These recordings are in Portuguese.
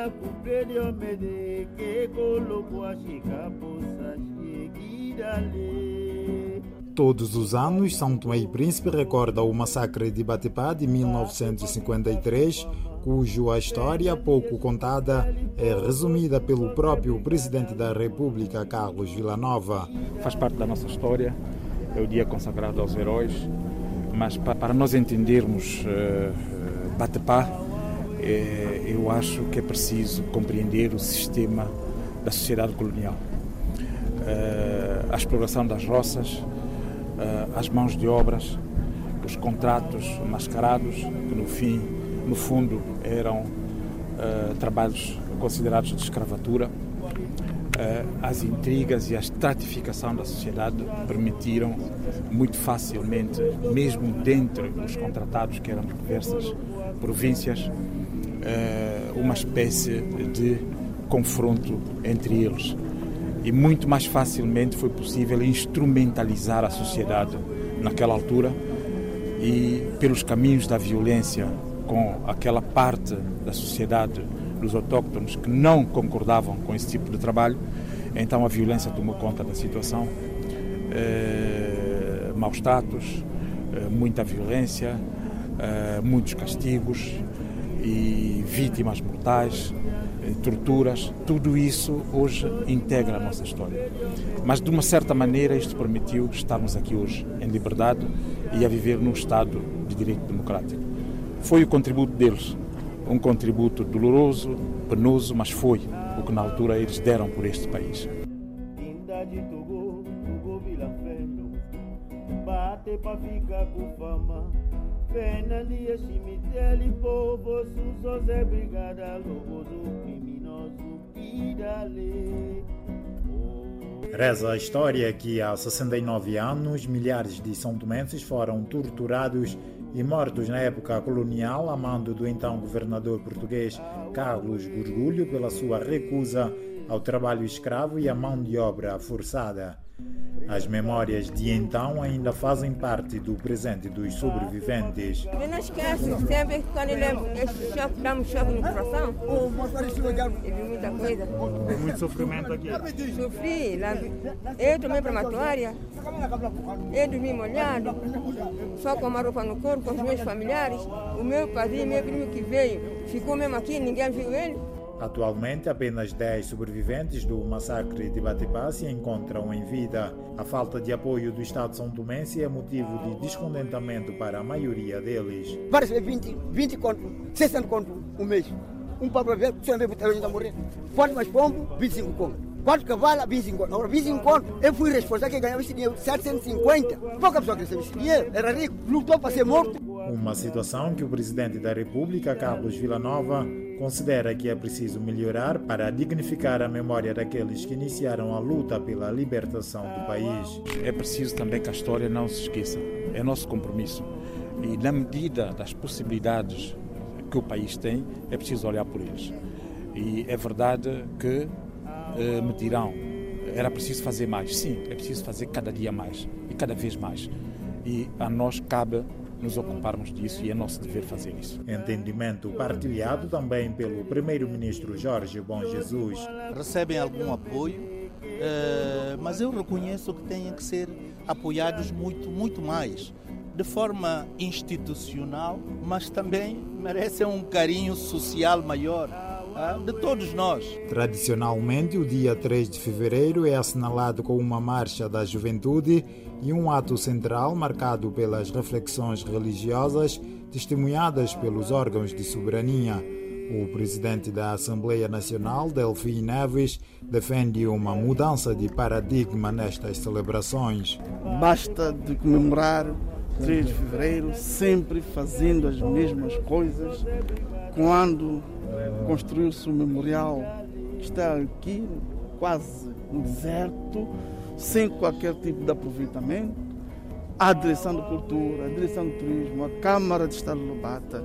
na cumprir mede que colocou a chica poça seguida Todos os anos, São Tomé e Príncipe recorda o massacre de Batipá de 1953, cuja história, pouco contada, é resumida pelo próprio presidente da República, Carlos Villanova. Faz parte da nossa história, é o dia consagrado aos heróis, mas para nós entendermos uh, Batipá, é, eu acho que é preciso compreender o sistema da sociedade colonial. Uh, a exploração das roças, uh, as mãos de obras, os contratos mascarados, que no fim, no fundo, eram trabalhos considerados de escravatura. As intrigas e a estratificação da sociedade permitiram muito facilmente, mesmo dentre os contratados que eram de diversas províncias, uma espécie de confronto entre eles. E muito mais facilmente foi possível instrumentalizar a sociedade naquela altura e pelos caminhos da violência com aquela parte da sociedade dos autóctonos que não concordavam com esse tipo de trabalho, então a violência tomou conta da situação, eh, maus status, eh, muita violência, eh, muitos castigos e vítimas mortais, torturas, tudo isso hoje integra a nossa história. Mas de uma certa maneira isto permitiu estarmos aqui hoje em liberdade e a viver num Estado de direito democrático. Foi o contributo deles, um contributo doloroso, penoso, mas foi o que na altura eles deram por este país. Bate para ficar com fama Cemitério, povo, Brigada, criminoso dali. Reza a história que há 69 anos milhares de são tomenses foram torturados e mortos na época colonial a mando do então governador português Carlos Gurgulho pela sua recusa ao trabalho escravo e à mão de obra forçada. As memórias de então ainda fazem parte do presente dos sobreviventes. Eu não esqueço, sempre quando eu lembro esse choque, dá um choque no coração. Eu vi muita coisa. Muito sofrimento aqui. Sofri, eu tomei prematória, eu dormi molhado, só com uma roupa no corpo, com os meus familiares. O meu padrinho, meu primo que veio, ficou mesmo aqui, ninguém viu ele. Atualmente, apenas 10 sobreviventes do massacre de Batipá se encontram em vida. A falta de apoio do Estado São Tomense é motivo de descontentamento para a maioria deles. Vários 20, 20 conto, 60 conto um mês. Um para ver, você não vê o a morrer. Quanto mais pombo, 25 conto. Quatro cavalos, 25 conto. Agora, 25 conto, eu fui responsável que ganhava esse dinheiro, 750. Pouca pessoa que recebeu esse dinheiro, era rico, lutou para ser morto. Uma situação que o presidente da República, Carlos Villanova, considera que é preciso melhorar para dignificar a memória daqueles que iniciaram a luta pela libertação do país. É preciso também que a história não se esqueça. É nosso compromisso. E na medida das possibilidades que o país tem, é preciso olhar por eles. E é verdade que eh, me dirão, era preciso fazer mais. Sim, é preciso fazer cada dia mais e cada vez mais. E a nós cabe nos ocuparmos disso e é nosso dever fazer isso. Entendimento partilhado também pelo primeiro-ministro Jorge Bom Jesus. Recebem algum apoio, eh, mas eu reconheço que têm que ser apoiados muito, muito mais. De forma institucional, mas também merecem um carinho social maior ah, de todos nós. Tradicionalmente, o dia 3 de fevereiro é assinalado com uma marcha da juventude e um ato central marcado pelas reflexões religiosas testemunhadas pelos órgãos de soberania. O presidente da Assembleia Nacional, Delfim Neves, defende uma mudança de paradigma nestas celebrações. Basta de comemorar 3 de fevereiro sempre fazendo as mesmas coisas. Quando construiu-se o memorial que está aqui, quase no deserto, sem qualquer tipo de aproveitamento. A direção da cultura, a direção do turismo, a Câmara de Estado de Lubata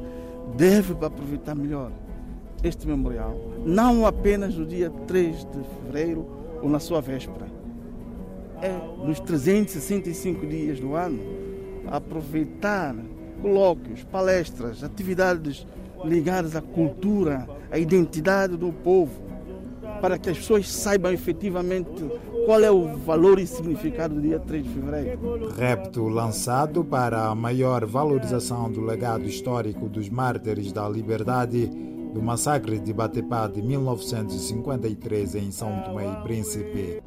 deve aproveitar melhor este memorial, não apenas no dia 3 de fevereiro ou na sua véspera. É nos 365 dias do ano aproveitar colóquios, palestras, atividades ligadas à cultura, à identidade do povo, para que as pessoas saibam efetivamente qual é o valor e significado do dia 3 de fevereiro. Repto lançado para a maior valorização do legado histórico dos mártires da liberdade do massacre de Batepá de 1953 em São Tomé e Príncipe.